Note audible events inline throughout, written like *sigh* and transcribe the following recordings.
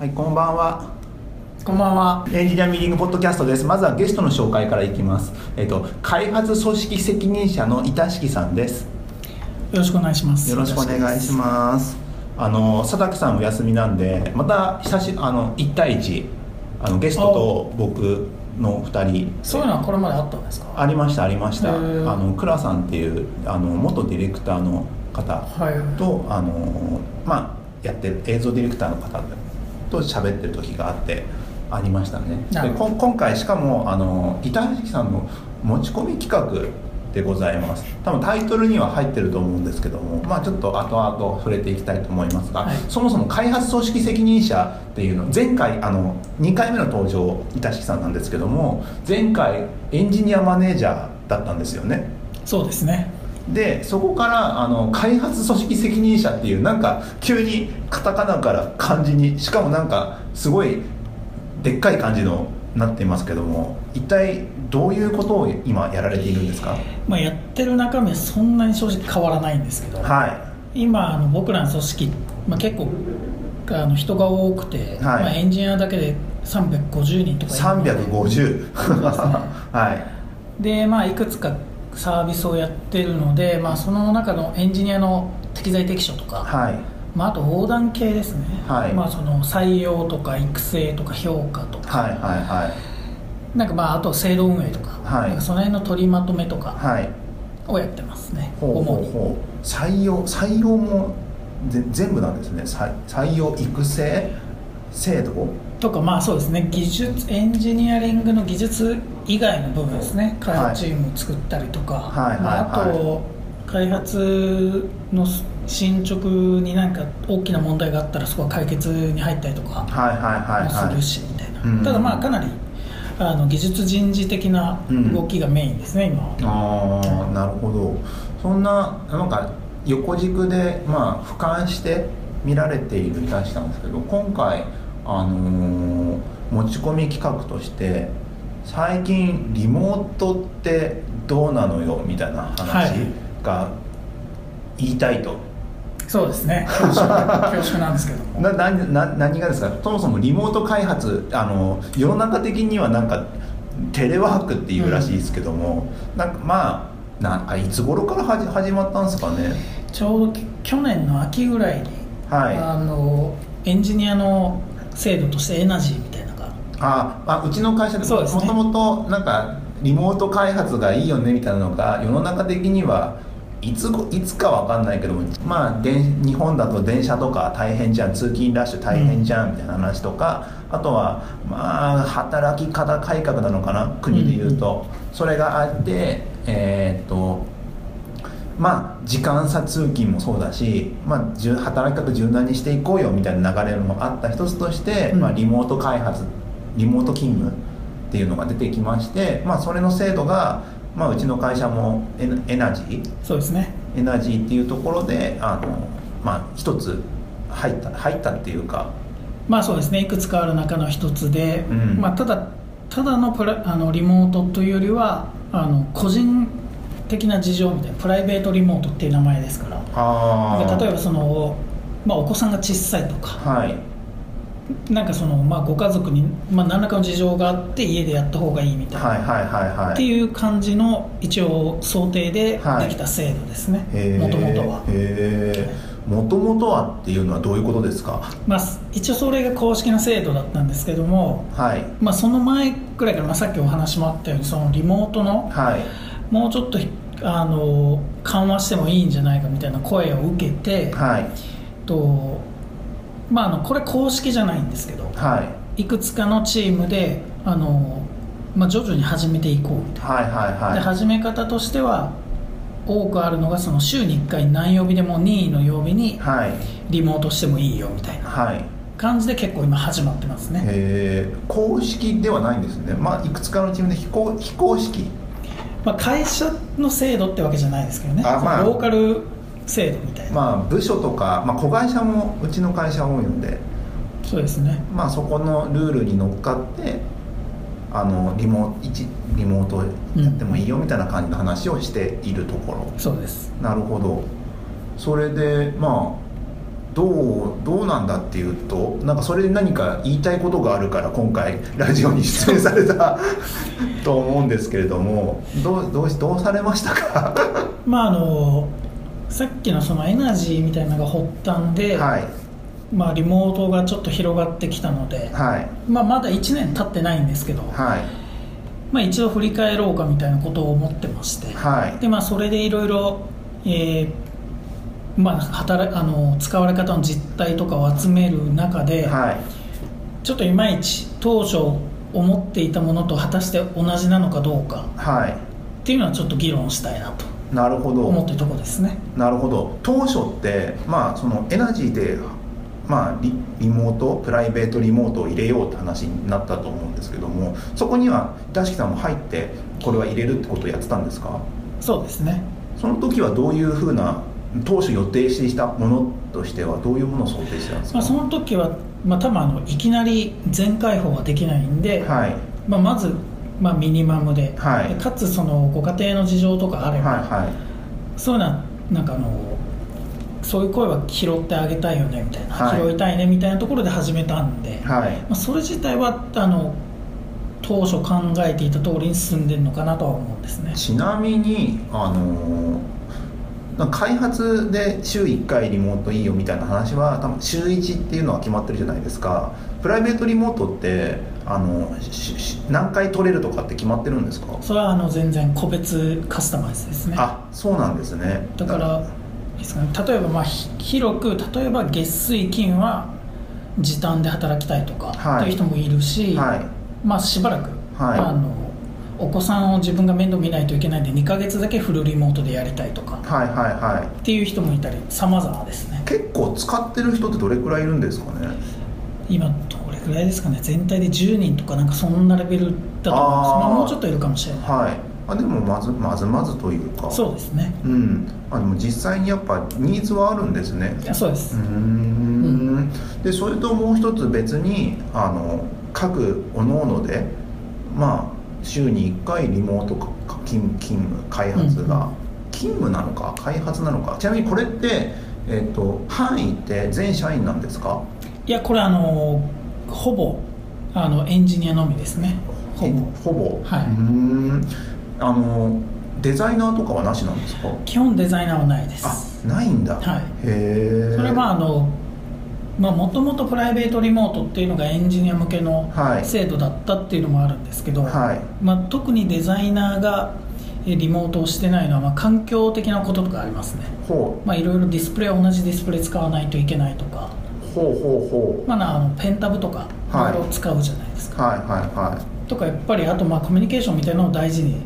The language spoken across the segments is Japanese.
はい、こんばんは。こんばんは。エンジニアミーティングポッドキャストです。まずはゲストの紹介からいきます。えっ、と、開発組織責任者の板敷さんです。よろしくお願いします。よろしくお願いします。あの、佐竹さんお休みなんで、また久しあの一対一あのゲストと僕の二人。す。そういうのはこれまであったんですか？ありましたありました。あの倉さんっていうあの元ディレクターの方はい。とあのまあやってる映像ディレクターの方と喋ってる時があってありましたね。で今回しかもあの板橋さんの持ち込み企画でございます。多分タイトルには入ってると思うんですけどもまあちょっと後々触れていきたいと思いますが、はい。そもそも開発組織責任者っていうの前回あの2回目の登場板敷さんなんですけども前回エンジニアマネージャーだったんですよね。そうですね。でそこからあの開発組織責任者っていうなんか急にカタカナから漢字にしかもなんかすごいでっかい感じのなっていますけども一体どういうことを今やられているんですか？まあやってる中身はそんなに正直変わらないんですけど、は今あの僕らの組織、まあ結構あの人が多くて、まあエンジニアだけで350人といかいるので。350 *laughs* はでまあいくつかサービスをやってるので、まあその中のエンジニアの適材適所といか、はい。まああと横断系ですね。はい。まあその採用とか育成とか評価とか。はいはいはい。なんかまああと制度運営とか,、はい。その辺の取りまとめとかはい。をやってますね、ほうほ主に。採用採用もぜ全部なんですね。採採用育成制度？とかまあそうですね。技術エンジニアリングの技術以外の部分ですね。開発チームを作ったりとか、はいはいまあ、あはいと開発の進捗になんか大きな問題があったらそこは解決に入ったりとかもするはいしみたいな、うん。ただまあかなりあの技術人事的な動きがメインですね、今は。ああなるほど。そんななんか横軸でまあ俯瞰して見られているいたしたんですけど今回あのー持ち込み企画として最近リモートってどうなのよみたいな話が言いたいと、そうですね。*laughs* 恐縮なんですけども。ななな何がですか？そもそもリモート開発あの世の中的にはなんかテレワークっていうらしいですけども、なんかまあなんかいつ頃からはじ始まったんですかね？ちょうどき去年の秋ぐらいに、はい。あのエンジニアの制度としてエナジーみたいなのが。ああうちの会社でそうですね。もともとなんかリモート開発がいいよねみたいなのが世の中的にはいつごいつかわかんないけどもまあで日本だと電車とか大変じゃん通勤ラッシュ大変じゃんみたいな話とか、あとはまあ働き方改革なのかな国でいうと、それがあってえーっとまあ時間差通勤もそうだし、まあ、じゅ働き方柔軟にしていこうよみたいな流れもあった一つとして、うん。まあ、リモート開発リモート勤務っていうのが出てきまして、まあ、それの制度が、まあ、うちの会社もエナエナジー。そうですね。エナジーっていうところであの、まあ、一つ入った入ったっていうか。まあそうですね。いくつかある中の一つで、うん。まあ、ただただのプラあのリモートというよりはあの個人的な事情みたいなプライベートリモートっていう名前ですから。あで例えばその、まあ、お子さんが小さいとか。はい。なんかその、まあ、ご家族に、まあ、何らかの事情があって家でやった方がいいみたいな、はいはいはいはい。っていう感じの一応想定ではい。できた制度ですね。もともとは、へえもともとはっていうのはどういうことですか？まあ、一応それが公式な制度だったんですけども、はい。まあ、その前くらいから、まあ、さっきお話もあったようにそのリモートのはい。もうちょっとあの緩和してもいいんじゃないかみたいな声を受けて、はい。とまあ、あのこれ公式じゃないんですけどはい。いくつかのチームであの、まあ、徐々に始めていこうみたいな、はいはいはい。で始め方としては多くあるのがその週に1回何曜日でも任意の曜日にはい。リモートしてもいいよみたいなはい。感じで結構今始まってますね。公式ではないんですね。まあいくつかのチームで非公非公式まあ、会社の制度ってわけじゃないですけどね、あまあ。ローカル制度みたいな、まあ部署とか、まあ、子会社もうちの会社多いので。そうですね。まあそこのルールに乗っかってあのリモ一リモートやってもいいよみたいな感じの話をしているところ、そうです。なるほど。それでまあどうどうなんだっていうとなんかそれで何か言いたいことがあるから今回ラジオに出演された *laughs* と思うんですけれどもどうどうどうされましたか？*laughs* まああのさっきのそのエナジーみたいなのが発端で、はい。まあ、リモートがちょっと広がってきたので、はい。まあ、まだ1年経ってないんですけど、はい。まあ、一度振り返ろうかみたいなことを思ってまして、はい。でまあ、それでいろいろ、えーまあ、働あの使われ方の実態とかを集める中で、はい。ちょっといまいち当初思っていたものと果たして同じなのかどうかはい。っていうのはちょっと議論したいなとなるほど。思ってるところですね。なるほど。当初ってまあそのエナジーでまあリリモートプライベートリモートを入れようって話になったと思うんですけどもそこには板敷さんも入ってこれは入れるってことをやってたんですか？そうですね。その時はどういうふうな当初予定していたものとしてはどういうものを想定してたんですか、まあ、その時は、まあ、多分あのいきなり全開放はできないんで、はい。まあ、まず、まあ、ミニマムで,、はい。でかつそのご家庭の事情とかあれば、はいはい。そういうのはなんかあのそういう声は拾ってあげたいよねみたいな、はい。拾いたいねみたいなところで始めたんで、はい。まあ、それ自体はあの当初考えていた通りに進んでるのかなとは思うんですね。ちなみにあのなんか開発で週1回リモートいいよみたいな話は多分週1っていうのは決まってるじゃないですか。プライベートリモートってあの何回取れるとかって決まってるんですか？それはあの全然個別カスタマイズですね。あそうなんですね。だからですかね。例えばまあひ広く例えば月水金は時短で働きたいとかはいっていう人もいるし、はい。まあしばらく、はい。あのお子さんを自分が面倒見ないといけないんで2ヶ月だけフルリモートでやりたいとか。はいはいはい。っていう人もいたり様々ですね。結構使ってる人ってどれくらいいるんですかね？今どれくらいですかね。全体で10人とかなんかそんなレベルだと思います。あー。まあ、もうちょっといるかもしれない。はい。あでもまずまずまずというか。そうですね。うん。あでも実際にやっぱニーズはあるんですね。いやそうです、うーん。でそれともう一つ別にあの各各々でまあ週に1回リモートか勤勤務開発が、うん。勤務なのか開発なのか。ちなみにこれって、えっと範囲って全社員なんですか？いやこれあのほぼあのエンジニアのみですね。ほえぼ。ほぼ。はい。うーん。あのデザイナーとかはなしなんですか？基本デザイナーはないです。あないんだ、はい。へえそれはあのもともとプライベートリモートっていうのがエンジニア向けのはい。制度だったっていうのもあるんですけど、はい。まあ、特にデザイナーがえリモートをしてないのは、まあ、環境的なこととかありますね。ほまあいろいろディスプレイ同じディスプレイ使わないといけないとか、うほうほう。ほまあ、なあのペンタブとかいはい。ろいろ使うじゃないですか、うはいはいはい。とかやっぱりあとまあコミュニケーションみたいなのを大事に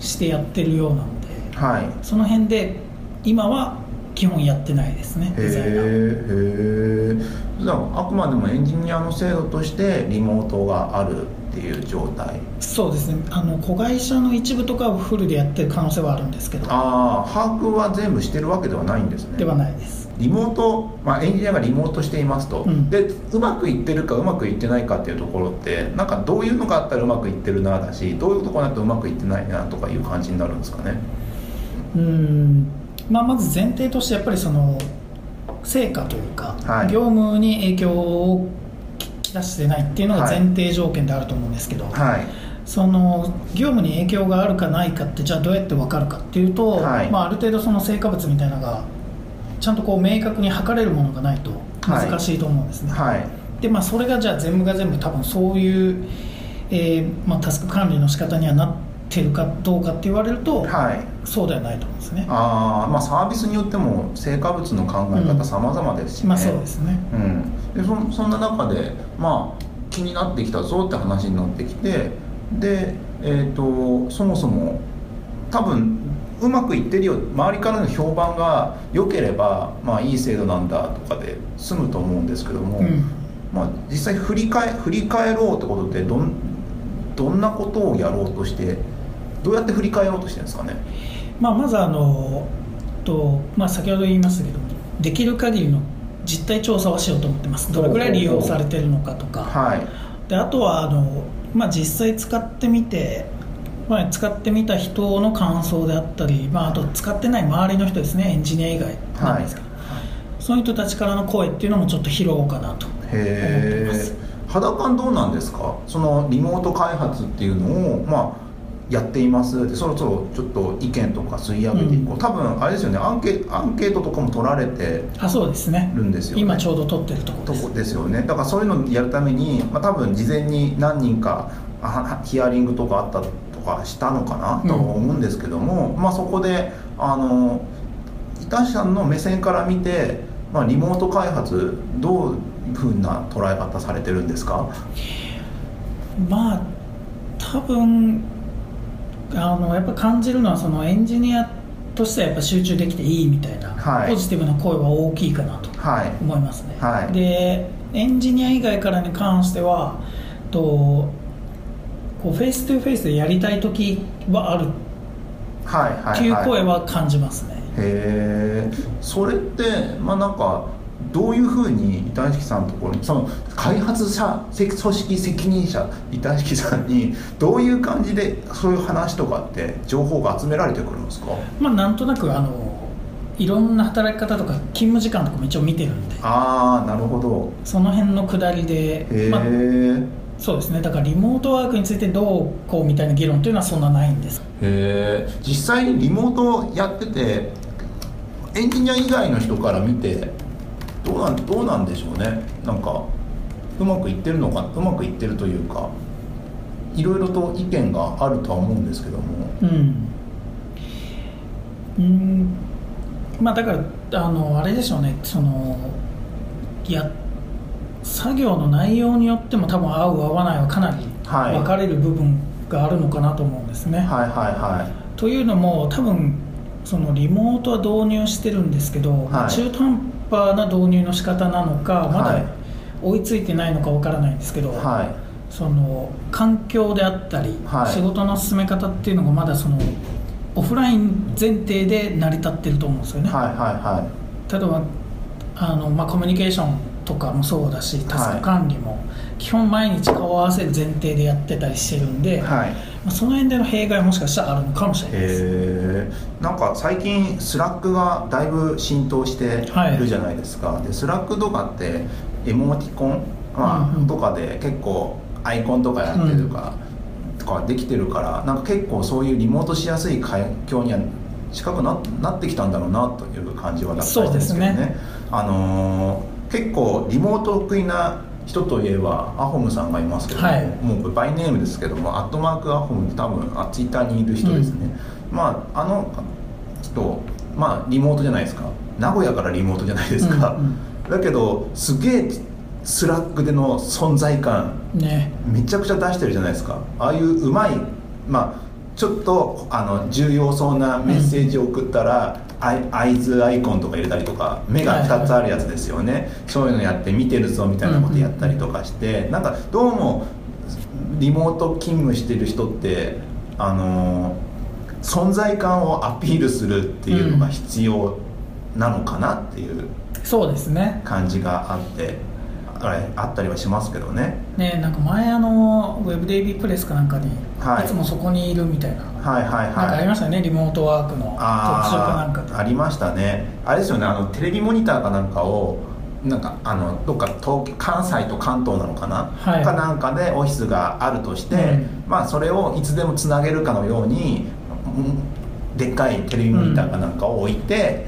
してやってるようなので。はい。その辺で今は基本やってないですねへデザイナーじゃああくまでもエンジニアの制度としてリモートがあるっていう状態。そうですね。あの子会社の一部とかはフルでやってる可能性はあるんですけど。ああ把握は全部してるわけではないんですね。ではないです。リモート、まあ、エンジニアがリモートしていますと、うん。でうまくいってるかうまくいってないかっていうところってなんかどういうのがあったらうまくいってるなだしどういうところだとうまくいってないなとかいう感じになるんですかね。うん、まあ、まず前提としてやっぱりその成果というか、はい。業務に影響をき出してないっていうのが前提条件であると思うんですけど、はい。その業務に影響があるかないかってじゃあどうやって分かるかっていうと、はい。まあ、ある程度その成果物みたいなのがちゃんとこう明確に測れるものがないと難しいと思うんですね、はい。でまあ、それがじゃあ全部が全部多分そういう、えーまあ、タスク管理の仕方にはなってるかどうかって言われると、はい。そうではないと思うんですね。あーまあサービスによっても成果物の考えうん。方様々ですしね、まあそうですね。うん、でそそんな中で、まあ、気になってきたぞって話になってきてで、えー、とそもそも多分うまくいってるよ周りからの評判が良ければ、まあ、いい制度なんだとかで済むと思うんですけども、うん。まあ、実際振り返振り返ろうってことってどんどんなことをやろうとしてどうやって振り返ろうとしてるんですかね？まあ、まずあのと、まあ、先ほど言いましたけどできる限りの実態調査はしようと思ってます。どれぐらい利用されてるのかとか。はい。であとはあの、まあ、実際使ってみて、まあ、使ってみた人の感想であったり、まあ、あと使ってない周りの人ですね。エンジニア以外なんですけど、そういう人たちからの声っていうのもちょっと拾おうかなと思ってへます。え肌感どうなんですか？そのリモート開発っていうのをまあやっています。でそろそろちょっと意見とか吸い上げていこう、うん。多分あれですよね。アンケアンケートとかも取られてあそうですね。るんですよね。今ちょうど撮ってるところです。とこですよね。だからそういうのをやるために、まあ、多分事前に何人かあはヒアリングとかあったとかしたのかな？とは思うんですけども、まあ、そこであの板橋さんの目線から見て、まあ、リモート開発どういうふうな捉え方されてるんですか？まあ多分あのやっぱ感じるのはそのエンジニアとしてはやっぱ集中できていいみたいな、はい。ポジティブな声は大きいかなとはい。思いますね、はい。でエンジニア以外からに関してはとこうフェイス2フェイスでやりたい時はある。はいはいっていうはい声は感じますね、へえそれってまあなんかどういうふうに板敷さんのところにその開発者組織責任者板敷さんにどういう感じでそういう話とかって情報が集められてくるんですか？まあなんとなくあのいろんな働き方とか勤務時間とかも一応見てるんで。ああなるほど。その辺の下りへで、まあ、えそうですね。だからリモートワークについてどうこうみたいな議論というのはそんなないんです。へえ実際にリモートやっててエンジニア以外の人から見てどうなんどうなんでしょうね。なんかうまくいってるのかうまくいってるというかいろいろと意見があるとは思うんですけども。うん。うん。まあだからあのあれでしょうね。そのいや作業の内容によっても多分合う合わないはかなりはい。分かれる部分があるのかなと思うんですね、はいはいはというのも多分そのリモートは導入してるんですけど、はい。中途半端な導入の仕方なのかまはい。だ追いついてないのかわからないんですけど、い。はその環境であったり、はい。仕事の進め方っていうのがまだそのオフライン前提で成り立ってると思うんですよね、いはいはい。は例えばあの、まあ、コミュニケーションとかもそうだしタスク管理も基本毎日顔を合わせる前提でやってたりしてるんで、いはいまあ、その辺での弊害はもしかしたらあるのかもしれないです。なんか最近 Slack がだいぶ浸透してはい。るじゃないですか、で Slack とかって emoticon、まあうんうん。とかで結構アイコンとかやってるか、とかできてるからなんか結構そういうリモートしやすい環境には近くななってきたんだろうなという感じは出してるんですけどね。そうですね。あのー結構リモート得意な人といえばアホムさんがいますけども、はい。もうこれ by name ですけどもアットマークアホムって多分あツイッターにいる人ですね、まああの人まあリモートじゃないですか。名古屋からリモートじゃないですか、うん。だけどすげえ Slack での存在感ね。めちゃくちゃ出してるじゃないですか。ああいううまいまあちょっとあの重要そうなメッセージを送ったら、アイアイズアイコンとか入れたりとか目が2つあるやつですよね、そういうのやって見てるぞみたいなことやったりとかして、なんかどうもリモート勤務してる人ってあの存在感をアピールするっていうのが必要なのかなっていうそうですね。感じがあって、あれあったりはしますけどね。ねなんか前あのウェブデイビープレスかなんかに、はい。い、つもそこにいるみたいな、はいはいはい。なんかありましたよねリモートワークの特集かなんかで。あーありましたね。あれですよねあのテレビモニターかなんかをなんかあのどっか東関西と関東なのかな、はい。かなんかでオフィスがあるとして、うん。まあそれをいつでもつなげるかのようにうんでっかいテレビモニターかなんかを置いて、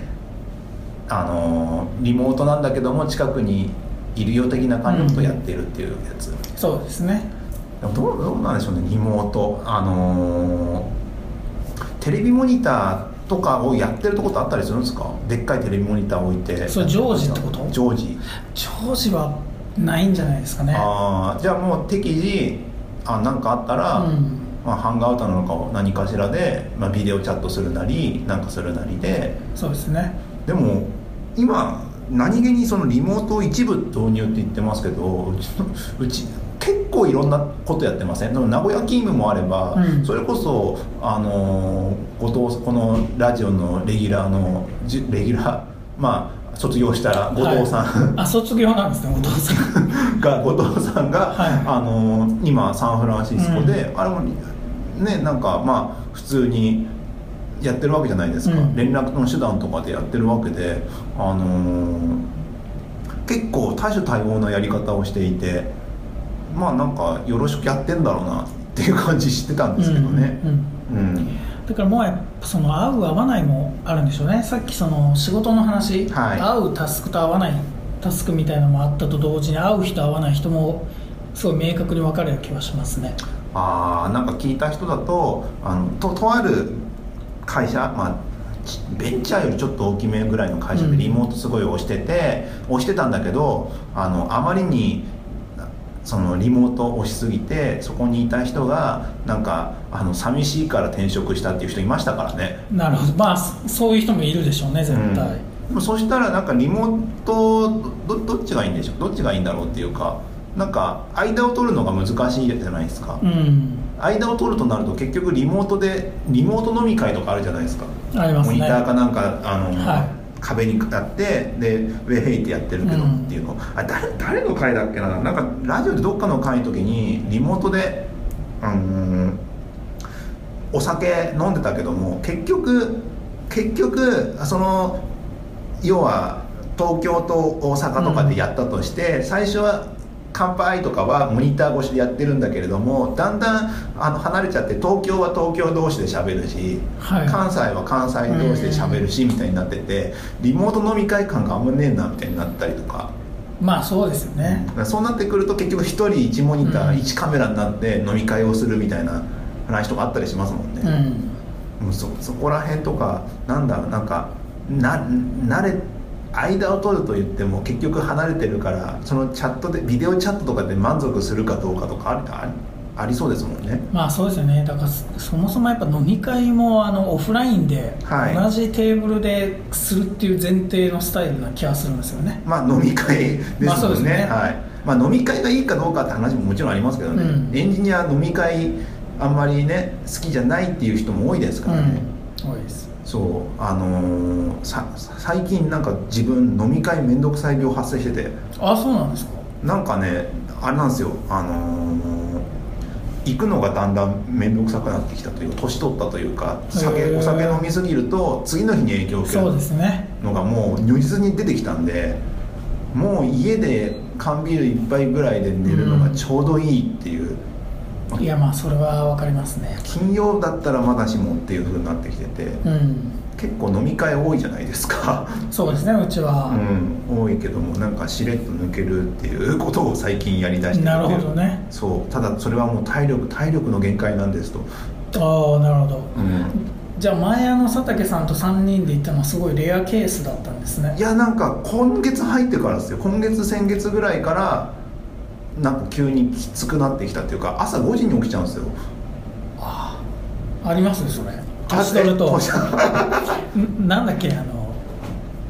あのリモートなんだけども近くにいるよ的な感じのことをやってるっていうやつ、そうですね。どうどうなんでしょうねリモート。あのーテレビモニターとかをやってるとこってあったりするんですか？でっかいテレビモニターを置いて。それ常時ってこと？常時常時はないんじゃないですかね。ああじゃあもう適時あなんかあったら、うん。まあ、ハンガーアウトなのか何かしらで、まあ、ビデオチャットするなりなんかするなりで。そうですね。でも今何気にそのリモートを一部導入って言ってますけどうち結構いろんなことやってません？でも名古屋勤務もあれば、うん。それこそあの後藤このラジオのレギュラーのじレギュラーまあ卒業した後藤さん、はいあ卒業なんですねお父さん。*laughs* が後藤さんが、はい。あの今サンフランシスコで、あれもねなんかまあ普通にやってるわけじゃないですか、うん。連絡の手段とかでやってるわけであのー結構多種多様なやり方をしていてまあなんかよろしくやってんだろうなっていう感じしてたんですけどね。うんうんうん、だからもうやっぱその合う合わないもあるんでしょうね。さっきその仕事の話、はい。合うタスクと合わないタスクみたいなのもあったと同時に合う人合わない人もすごい明確に分かれる気はしますね。ああなんか聞いた人だとあのととある会社まあちベンチャーよりちょっと大きめぐらいの会社うん。でリモートすごい押してて、押してたんだけどあのあまりにそのリモートを押しすぎてそこにいた人がなんかあの寂しいから転職したっていう人いましたからね。なるほど。まあそそういう人もいるでしょうね絶対、うん。でもそしたらなんかリモートどどっちがいいんでしょう？どっちがいいんだろうっていうかなんか間を取るのが難しいじゃないですか、うん間を取るとなると結局リモートでリモート飲み会とかあるじゃないですか。ありますね。モニターかなんかあの、はい。壁にやってでウェイヘイってやってるけどうん。っていうの、あ誰誰の会だっけな。なんかラジオでどっかの会の時にリモートであのお酒飲んでたけども結局結局その要は東京と大阪とかでやったとして、最初は乾杯とかはモニター越しでやってるんだけれどもだんだんあの離れちゃって東京は東京同士で喋るし、はい。関西は関西同士で喋るしみたいになっててリモート飲み会感があんまねえなみたいになったりとか。まあそうですよね。そうなってくると結局1人1モニター、うん。1カメラになって飲み会をするみたいな話とかあったりしますもんね、うん。もうそそこら辺とかなんだろうなんかな慣れ間を取ると言っても結局離れてるからそのチャットでビデオチャットとかで満足するかどうかとかありそうですもんね。まあそうですよね。だからそそもそもやっぱ飲み会もあのオフラインではい。同じテーブルでするっていう前提のスタイルな気がするんですよね、まあ飲み会ですもんね,、ですね。はい。まあ、飲み会がいいかどうかって話ももちろんありますけどね、うん。エンジニア飲み会あんまりね好きじゃないっていう人も多いですからね、うん、多いですそうあのーさ最近なんか自分飲み会めんどくさい病発生してて。あそうなんですか？なんかねあれなんですよあのー行くのがだんだん面倒くさくなってきたというか年取ったというか酒お酒飲みすぎると次の日に影響を受けるそうですね。のがもう如実に出てきたんでもう家で缶ビール一杯ぐらいで寝るのがちょうどいいっていう、いやまあそれは分かりますね。金曜だったらまだしもっていう風になってきててうん。結構飲み会多いじゃないですか。そうですねうちは、うん、多いけどもなんかしれっと抜けるっていうことを最近やりだしてなるほどね。そう。ただそれはもう体力体力の限界なんですと、ああなるほど。うん、じゃあ前あの佐竹さんと3人で行ったのはすごいレアケースだったんですね。いやなんか今月入ってからですよ。今月先月ぐらいからなんか急にきつくなってきたっていうか朝5時に起きちゃうんですよ。あありますそれ。年取ると。*laughs* なんだっけあの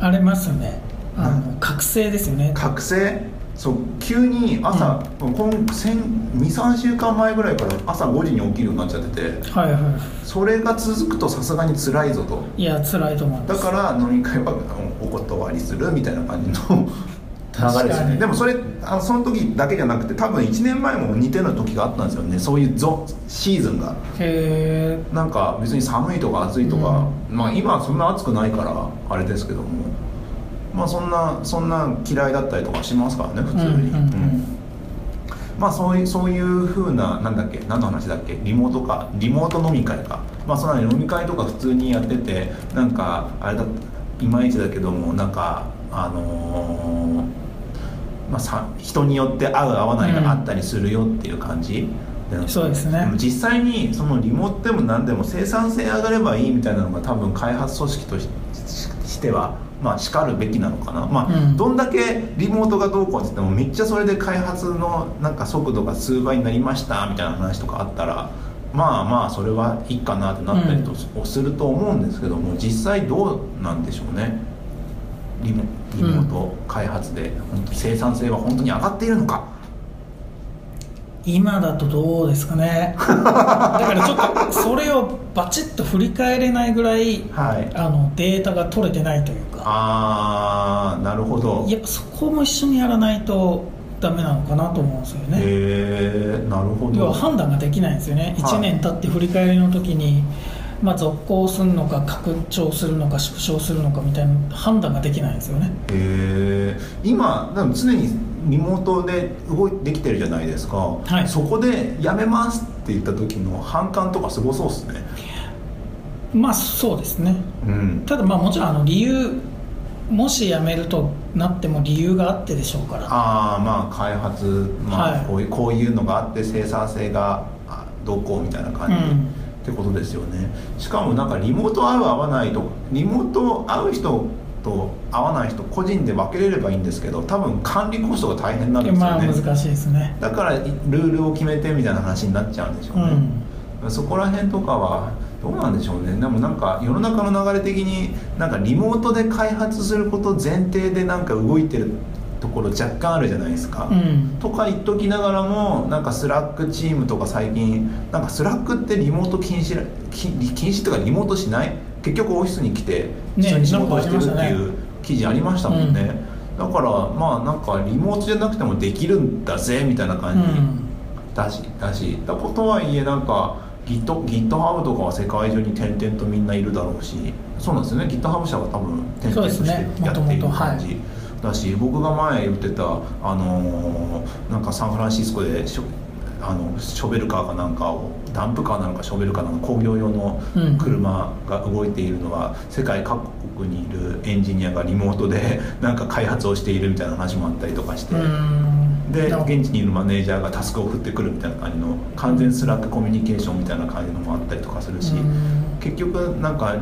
ありますよね。あの覚醒ですよね。覚醒？そう急に朝、今23週間前ぐらいから朝5時に起きるようになっちゃってて。はいはい。それが続くとさすがに辛いぞと。いや辛いと思います。だから飲み会はお断りするみたいな感じの流れですね。でもそれあのその時だけじゃなくて多分1年前も似たような時があったんですよね。そういうゾシーズンが。へえなんか別に寒いとか暑いとか、まあ今はそんな暑くないからあれですけども。まあそんなそんな嫌いだったりとかしますからね普通に、うんうんうん。うん。まあそういうそういう風ななんだっけ何の話だっけリモートかリモート飲み会か。まあそんな飲み会とか普通にやっててなんかあれだいまいちだけどもなんかあのーまあ、さ人によって合う合わないがあったりするよっていう感じ、そうですね。も実際にそのリモートでも何でも生産性上がればいいみたいなのが多分開発組織とししてはまあしかるべきなのかな、まあうん。どんだけリモートがどうこうって言ってもめっちゃそれで開発のなんか速度が数倍になりましたみたいな話とかあったらまあまあそれはいいかなってなったりとすると思うんですけども、実際どうなんでしょうねリモリモート開発で本当に生産性は本当に上がっているのか？今だとどうですかね。*laughs* だからちょっとそれをバチッと振り返れないぐらいはい。あのデータが取れてないというか。ああなるほど。やっぱそこも一緒にやらないとダメなのかなと思うんですよね。へえなるほど。要は判断ができないんですよね、はい1年経って振り返りの時にまあ、続行するのか拡張するのか縮小するのかみたいな判断ができないんですよね。へえ今でも常にリモートで動いできてるじゃないですか、はい。そこで「やめます」って言った時の反感とかすごそうですね。まあそうですね。うん。ただまあもちろんあの理由もし辞めるとなっても理由があってでしょうから。ああまあ開発、まあはい。こういうこういうのがあって生産性があどうこうみたいな感じ、うんってことですよね。しかもなんかリモート合う合わないとリモート合う人と合わない人個人で分けれればいいんですけど多分管理コストが大変なんですよね、まあ難しいですね。だからルールを決めてみたいな話になっちゃうんでしょうね、うん。そこら辺とかはどうなんでしょうね。でもなんか世の中の流れ的になんかリモートで開発すること前提でなんか動いてるところ若干あるじゃないですか、うん。とか言っときながらもなんか Slack チームとか最近なんか Slack ってリモート禁止ら禁禁止とかリモートしない？結局オフィスに来てね一緒に仕事をしてるっていう記事ありましたもんね、だからまあなんかリモートじゃなくてもできるんだぜみたいなう感じ、ん。だしだし。だことはいえなんか Git GitHub とかは世界中に点々とみんないるだろうしそうなんですよね GitHub 社は多分点々としてやっている感じ、だし僕が前言ってたあのーなんかサンフランシスコでしょあのショベルカーかなんかをダンプカーなのかショベルカーなのか工業用のうん。車が動いているのは、世界各国にいるエンジニアがリモートでなんか開発をしているみたいな話もあったりとかして、うんでな現地にいるマネージャーがタスクを振ってくるみたいな感じの完全スラックコミュニケーションみたいな感じのもあったりとかするし、うん結局なんか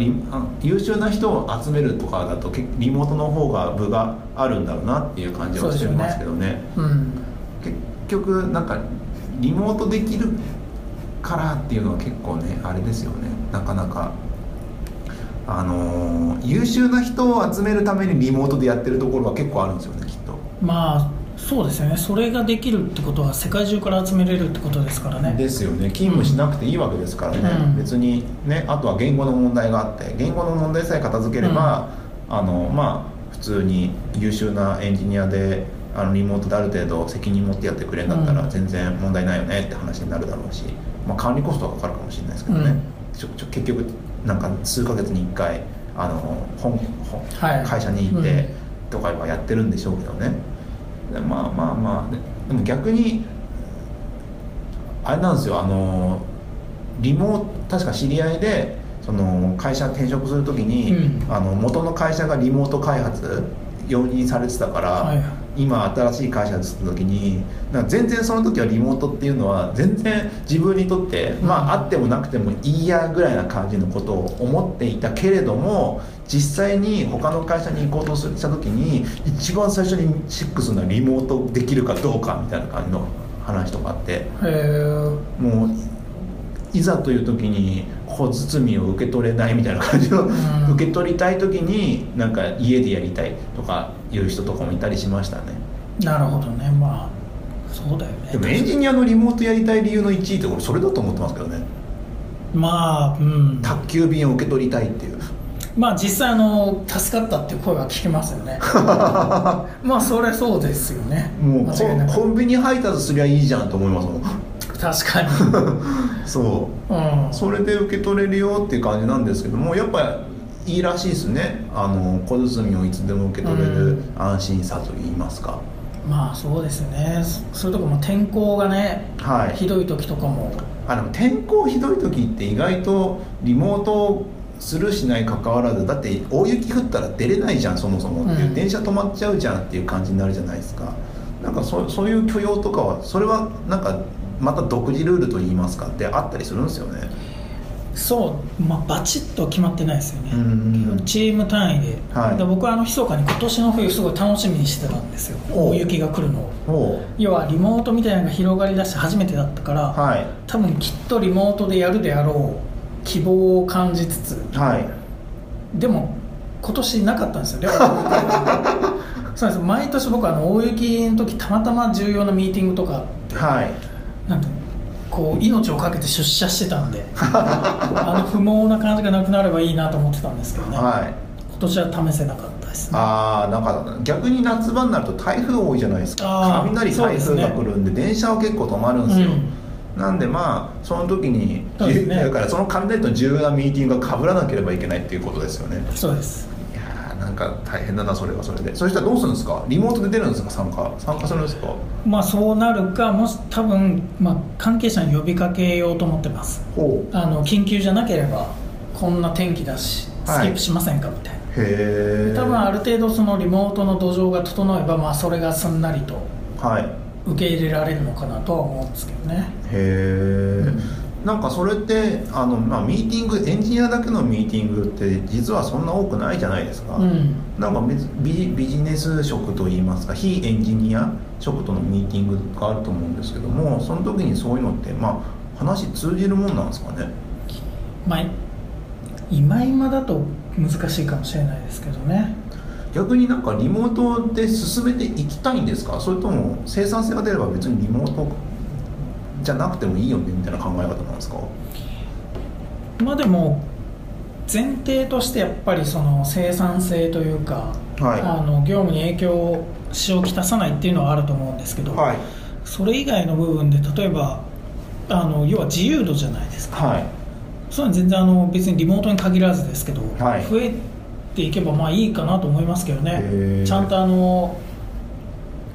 優秀な人を集めるとかだとけリモートの方が部があるんだろうなっていう感じはしてますけどねうん結局なんかリモートできるからっていうのは結構ねあれですよねなかなか。あのー優秀な人を集めるためにリモートでやってるところは結構あるんですよねきっと。まあそうですよね。それができるってことは世界中から集めれるってことですからね。ですよね。勤務しなくていいわけですからね、うん。別にねあとは言語の問題があって言語の問題さえ片付ければ、あのまあ普通に優秀なエンジニアであのリモートである程度責任持ってやってくれるんだったらうん。全然問題ないよねって話になるだろうし、まあ、管理コストはかかるかもしれないですけどね、うん。ちょちょ結局なんか数ヶ月に1回あの本本はい。会社に行ってとかはやってるんでしょうけどね、でまあまあまあででも逆にあれなんですよあのリモート確か知り合いでその会社転職するときに、うん。あの元の会社がリモート開発容認されてたから、はい今新しい会社に移った時にな全然その時はリモートっていうのは全然自分にとって、まああってもなくてもいいやぐらいな感じのことを思っていたけれども実際に他の会社に行こうとした時に一番最初にチェックするのはリモートできるかどうかみたいな感じの話とかあってもういざという時に小包を受け取れないみたいな感じの、ん。受け取りたい時になんか家でやりたいとかいう人とかもいたりしましたね。なるほどね。まあそうだよね。でもエンジニアのリモートやりたい理由の1位って俺それだと思ってますけどね。まあうん。宅急便を受け取りたいっていうまあ実際あの助かったっていう声は聞きますよね。*laughs* まあそれそうですよね。もうコンビニ配達すりゃいいじゃんと思いますもん。確かに。*laughs* そう。うん。それで受け取れるよっていう感じなんですけどもやっぱいいらしいですね。あの小包をいつでも受け取れる安心さといいますか、まあそうですよね。そそういうとこも天候がねはい。ひどい時とかも。あでも天候ひどい時って意外とリモートするしない関わらずだって大雪降ったら出れないじゃんそもそも。っていう、うん。電車止まっちゃうじゃんっていう感じになるじゃないですか。なんかそそういう許容とかはそれはなんかまた独自ルールといいますかってあったりするんですよね。そう、まあ、バチッと決まってないですよね、うんうんうん。チーム単位で,、はい。で僕はあの密かに今年の冬すごい楽しみにしてたんですよ。お大雪が来るのを。お要はリモートみたいなのが広がりだして初めてだったから、はい。多分きっとリモートでやるであろう希望を感じつつはい。でも今年なかったんですよね *laughs* そうです毎年僕あの大雪の時たまたま重要なミーティングとかはい。なんてこう命をかけて出社してたんで *laughs* あの不毛な感じがなくなればいいなと思ってたんですけどね、はい。今年は試せなかったですね。ああなんか逆に夏場になると台風多いじゃないですか。雷台風が来るんで電車は結構止まるんですよ、なんでまあその時にね。だからその関連と重要なミーティングが被らなければいけないっていうことですよね。そうです。いやーなんか大変だなそれはそれで。そしたらどうするんですか？リモートで出るんですか参加？参加するんですか？まあそうなるかもし多分、まあ、関係者に呼びかけようと思ってます。ほう。あの緊急じゃなければこんな天気だしスキップしませんかみたいな、へえ多分ある程度そのリモートの土壌が整えば、まあ、それがすんなりと。はい受け入れられるのかなとは思うんですけどね。へえ、うん。なんかそれってあの、まあ、ミーティングエンジニアだけのミーティングって実はそんな多くないじゃないですか、うん。なんか別ビビジネス職といいますか非エンジニア職とのミーティングがあると思うんですけどもその時にそういうのってまあ話通じるもんなんですかね？まあ今今だと難しいかもしれないですけどね逆になんかリモートで進めていきたいんですか？それとも生産性が出れば別にリモートじゃなくてもいいよねみたいな考え方なんですか？まあでも前提としてやっぱりその生産性というか、はい。あの業務に影響を支障をきたさないっていうのはあると思うんですけど、はい。それ以外の部分で例えばあの要は自由度じゃないですか。はい。そういうの全然あの別にリモートに限らずですけど、はい。増えていけばまあいいかなと思いますけどね。ちゃんとあの、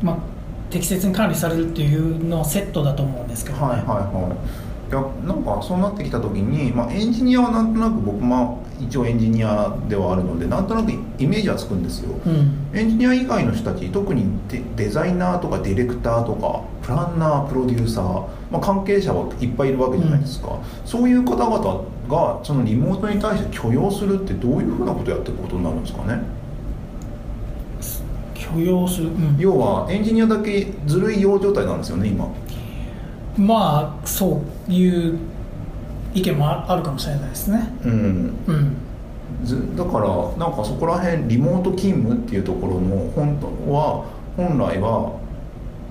まあ、適切に管理されるっていうのはセットだと思うんですけどね、はいはいはい。いやなんかそうなってきた時に、まあ、エンジニアはなんとなく僕も一応エンジニアではあるのでなんとなくイメージはつくんですよ、うん。エンジニア以外の人たち特にデデザイナーとかディレクターとかプランナープロデューサー、まあ、関係者はいっぱいいるわけじゃないですか、そういう方々がそのリモートに対して許容するってどういうふうなことをやっていくことになるんですかね。許容する、うん。要はエンジニアだけずるい用状態なんですよね今。まあそういう意見もああるかもしれないですね。うん。うん。ずだからなんかそこら辺リモート勤務っていうところの本当は本来は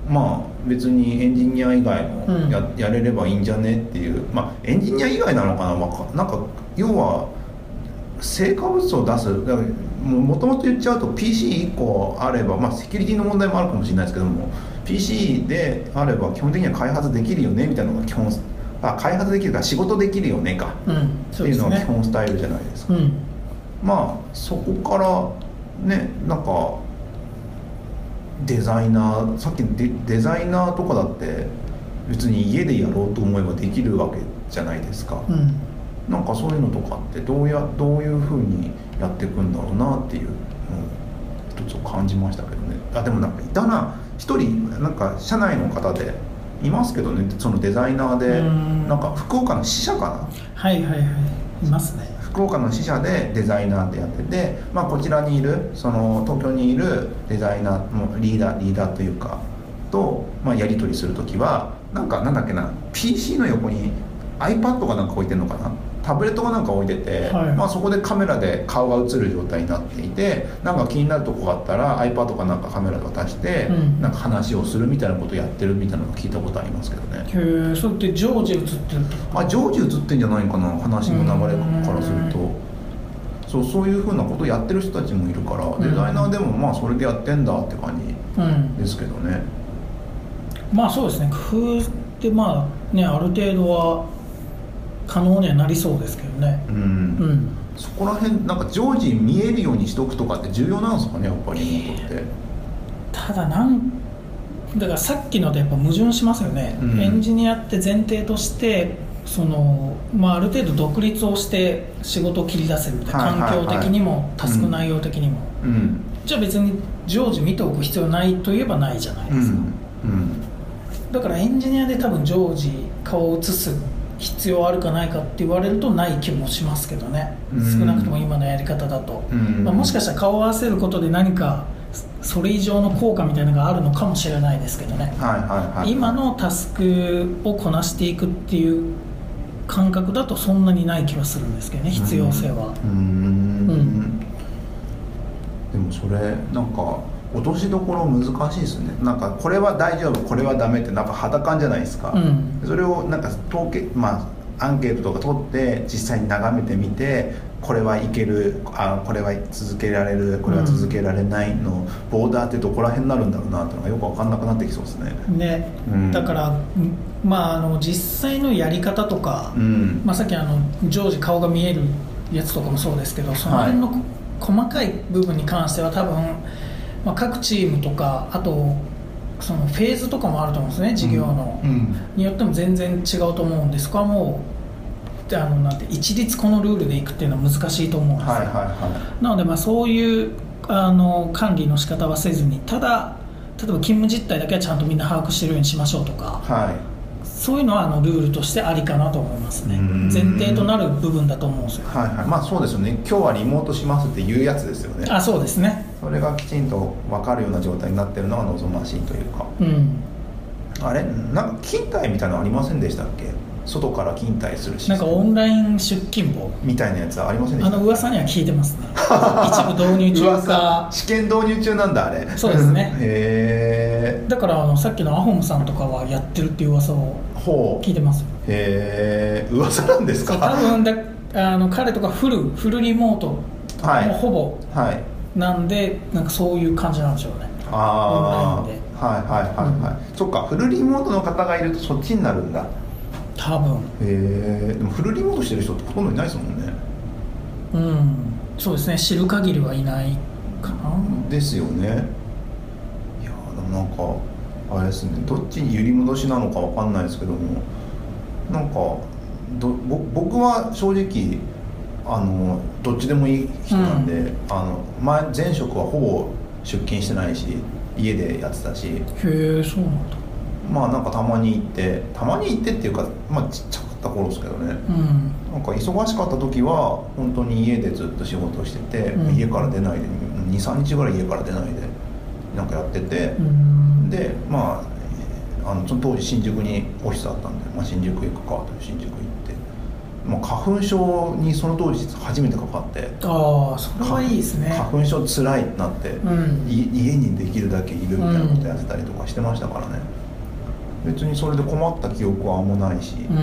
まあ別にエンジニア以外うん。のや,、やれればいいんじゃねっていうまあエンジニア以外なのかな、まあか、なんか要は成果物を出すだからもともと言っちゃうと PC1 個あれば、まあ、セキュリティの問題もあるかもしれないですけども PC であれば基本的には開発できるよねみたいなのが基本あ開発できるから仕事できるよねか。うんっていうのが基本スタイルじゃないですか。うん。まあそこからねなんかデザイナーさっきのデデザイナーとかだって別に家でやろうと思えばできるわけじゃないですか、うん。なんかそういうのとかってどうやどういうふうにやっていくんだろうなっていうのを一つを感じましたけどね。あでもなんかいたな。一人なんか社内の方でいますけどねそのデザイナーでうん。なんか福岡の支社かな？はいはいはい。いますね。福岡の支社でデザイナーってやってて、まあ、こちらにいるその東京にいるデザイナーもリーダーリーダーというかと、まあ、やり取りする時はなんかなんだっけな PC の横に iPad かなんか置いてるのかな？タブレットがなんか置いてて、はい。まあ、そこでカメラで顔が映る状態になっていてなんか気になるとこがあったら iPad かなんかカメラで渡して、うん。なんか話をするみたいなことをやってるみたいなのを聞いたことありますけどね。へえそれって常時映ってると？あ常時映ってんじゃないかな話の流れからすると。そうそういうふうなことをやってる人たちもいるからん。デザイナーでもまあそれでやってんだって感うん。じですけどね。まあそうですね。工夫ってまあねある程度は可能にはなりそうですけどね。うん、うん。そこら辺なんか常時見えるようにしとくとかって重要なんですかねやっぱりリモートって。ただなんだからさっきのとやっぱ矛盾しますよね、うん。エンジニアって前提としてその、まあ、ある程度独立をして仕事を切り出せるみたいな、はいはいはい。環境的にもタスク内容的にも、うん。じゃあ別に常時見ておく必要ないといえばないじゃないですか、うん。うん。だからエンジニアで多分常時顔を映す必要あるかないかって言われるとない気もしますけどね、うん。少なくとも今のやり方だと、うん。まあ、もしかしたら顔を合わせることで何かそれ以上の効果みたいなのがあるのかもしれないですけどね、はいはいはい。今のタスクをこなしていくっていう感覚だとそんなにない気はするんですけどね必要性は。うーん。うん。でもそれなんか落としどころ難しいですね。なんかこれは大丈夫これはダメってなんか肌感じゃないですか、うん。それをなんか統計まあアンケートとか取って実際に眺めてみてこれはいけるあこれは続けられるこれは続けられないの、ボーダーってどこら辺になるんだろうなっていうのがよく分かんなくなってきそうですね。ね、うん。だから、まあ、あの実際のやり方とか、うん。まあ、さっきあの常時顔が見えるやつとかもそうですけどその辺のは細かい部分に関しては多分、まあ、各チームとかあとそのフェーズとかもあると思うんですね事業の、うん。によっても全然違うと思うんでそこはもうあのなんて一律このルールでいくっていうのは難しいと思うんですよ、はいはいはなのでまあそういうあの管理の仕方はせずにただ例えば勤務実態だけはちゃんとみんな把握してるようにしましょうとかいはい。そういうのはあのルールとしてありかなと思いますね。うん。前提となる部分だと思うんですよ。はいはい。まあそうですよね。今日はリモートしますっていうやつですよね。あそうですねそれがきちんと分かるような状態になってるのが望ましいというか。うん。あれ？なんか勤怠みたいなのありませんでしたっけ？外から勤怠するシなんかオンライン出勤簿。みたいなやつありませんであしたの噂には聞いてますね。*laughs* 一部導入中噂。か試験導入中なんだあれ。そうですね。*laughs* へだからあのさっきのアホムさんとかはやってるっていう噂を聞いてますよ。へえ噂なんですか？多分だあの彼とかフルフルリモート。はい。もうほぼ。はいなんでなんかそういう感じなんでしょうね。ああはいはいはいはい、そっかフルリモートの方がいるとそっちになるんだ。多分。へえでもフルリモートしてる人ってほとんどいないですもんね。うん。そうですね。知る限りはいないかな。ですよね。いやでもなんかあれですね。どっちに揺り戻しなのかわかんないですけども。なんかどぼ僕は正直あのどっちでもいい人なんで、あの前前職はほぼ出勤してないし家でやってたし。へえそうなんだ。まあなんかたまに行ってたまに行ってっていうかまあちっちゃかった頃ですけどね。うん。なんか忙しかった時は本当に家でずっと仕事をしてて、うん。家から出ないで23日ぐらい家から出ないでなんかやってて。う、ん。でまああのその当時新宿にオフィスあったんで、まあ、新宿行くかと新宿行って、まあ、花粉症にその当時初めてかかって。ああそれはいいですね。花粉症つらいなって、うん。い家にできるだけいるみたいなことやってたりとかしてましたからね、別にそれで困った記憶はあんまないし、うん。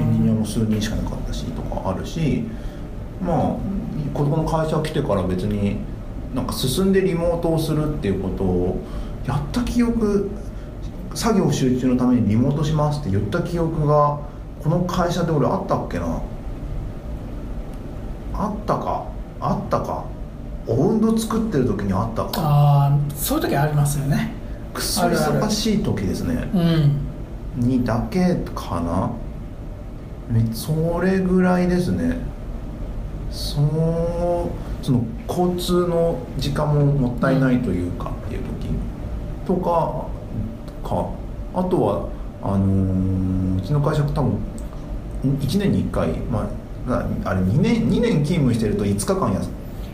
エンジニアも数人しかなかったしとかあるしまあ子供の会社来てから別になんか進んでリモートをするっていうことをやった記憶作業集中のためにリモートしますって言った記憶がこの会社で俺あったっけな？あったか？あったか？オウンド作ってる時にあったか？ああそういう時ありますよね。くっそ忙しい時ですね。うん。にだけかな？めそれぐらいですね。そうその交通の時間ももったいないというかっていう時。とかか。あとはあのーうちの会社多分1年に1回、まあ、なあれ2年 ,2 年勤務してると5日間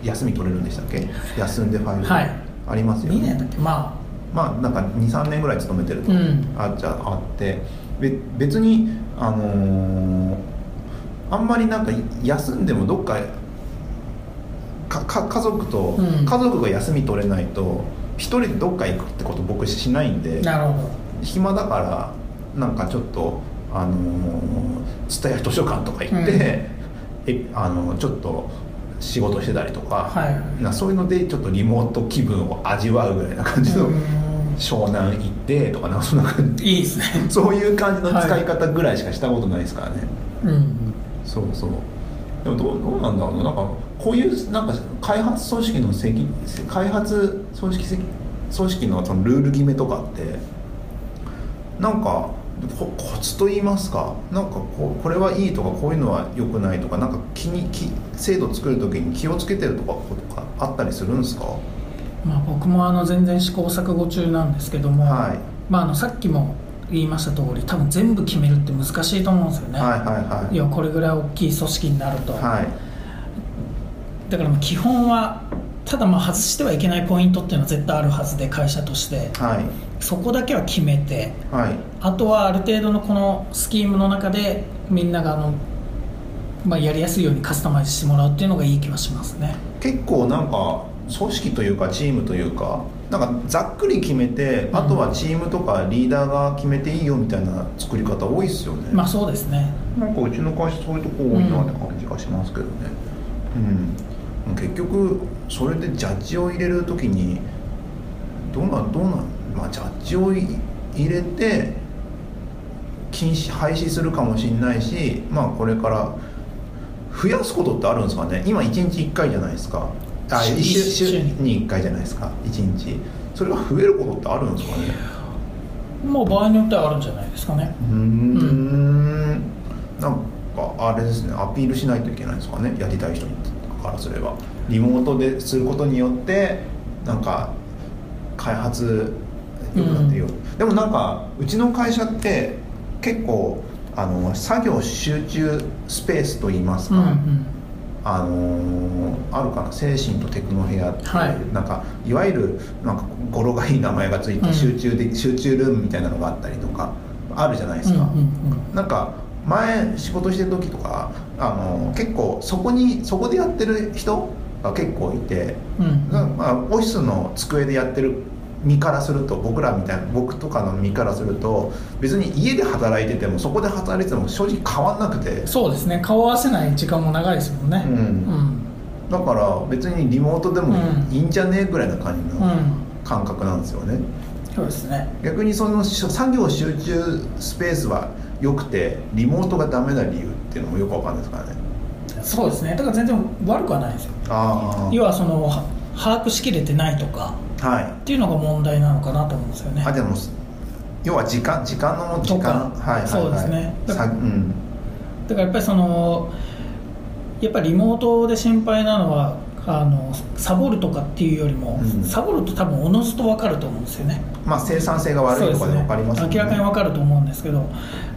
休み取れるんでしたっけ？休んでファイルはい。ありますよ2ね年だっけ？ままあなんか23年ぐらい勤めてるとうん。あっちゃあって。べ別にあのーあんまりなんか休んでもどっかかか家族と、うん。家族が休み取れないと一人でどっか行くってこと僕しないんあでなるほど。暇だからなんかちょっとあの蔦屋図書館とか行って、うん。えあのちょっと仕事してたりとか、はいなそういうのでちょっとリモート気分を味わうぐらいな感じの、うん。湘南行ってとかなんかそんな感じ。いいですね。*laughs* そういう感じの使い方ぐらいしかしたことないですからね、うんそうそう。でもどうどうなんだろうな。なんかこういうなんか開発組織の責開発組織責組織のそのルール決めとかってなんかこコツと言いますかなんかこうこれはいいとかこういうのは良くないとかなんか気に気制度作る時に気をつけてるとかことかあったりするんですか？まあ、僕もあの全然試行錯誤中なんですけども、はい。まあ、あのさっきも言いました通り多分全部決めるって難しいと思うんですよね、はいはいはい。要はこれぐらい大きい組織になると、はい。だからまあ基本はただまあ外してはいけないポイントっていうのは絶対あるはずで会社として。はい。そこだけは決めてはい。あとはある程度のこのスキームの中でみんながあの、まあ、やりやすいようにカスタマイズしてもらうっていうのがいい気はしますね。結構なんか組織というかチームというかなんかざっくり決めてあとはチームとかリーダーが決めていいよみたいな作り方多いですよね、まあそうですね。なんかうちの会社そういうとこ多いなって感じがしますけどね。うん、結局それでジャッジを入れる時にどうなんどうなんまあジャッジをい入れて禁止廃止するかもしれないしまあこれから増やすことってあるんですかね。今1日1回じゃないですか。あ週1週に1回じゃないですか。1日。それが増えることってあるんですかね。もう場合によってはあるんじゃないですかね。うーん。なんかあれですね。アピールしないといけないんですかね。やりたい人からすればリモートですることによってなんか開発良くなってるよ、でもなんかうちの会社って結構あの作業集中スペースといいますか、うんうん。あのーあるかな。精神とテクノ部屋っていう、はい。なんかいわゆるなんか語呂がいい名前がついたうん。集中で、集中ルームみたいなのがあったりとかあるじゃないですか、うんうんうん。なんか前仕事してる時とかあの結構そこにそこでやってる人が結構いて、うん。まあ、オフィスの机でやってる身からすると僕らみたいな僕とかの身からすると別に家で働いててもそこで働いてても正直変わんなくて。そうですね。顔合わせない時間も長いですもんね。うん。うん。だから別にリモートでもうん。いいんじゃねえぐらいな感じのうん。感覚なんですよね、そうですね。逆にそのし作業集中スペースは良くてリモートがダメな理由。っていうのもよくわかんないですからね。そうですね。だから全然悪くはないですよ。あ要はそのは把握しきれてないとかあはい。っていうのが問題なのかなと思うんですよね。あでも要は時間時間の時間。はいそうですね。さうん。だからやっぱりそのやっぱりリモートで心配なのはあのサボるとかっていうよりも、うん。サボると多分おのずと分かると思うんですよね。まあ生産性が悪いとかで分かりますそうですね。明らかに分かると思うんですけど、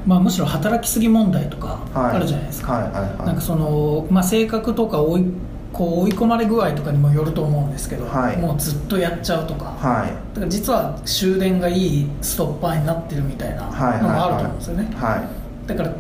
まあ、むしろ働きすぎ問題とかはい。あるじゃないですか、はいはいはい。なんかその、まあ、性格とか追いこう追い込まれ具合とかにもよると思うんですけど、はい。もうずっとやっちゃうとか、はい。だから実は終電がいいストッパーになってるみたいなのはいはいがあると思うんですよね、はい。だから、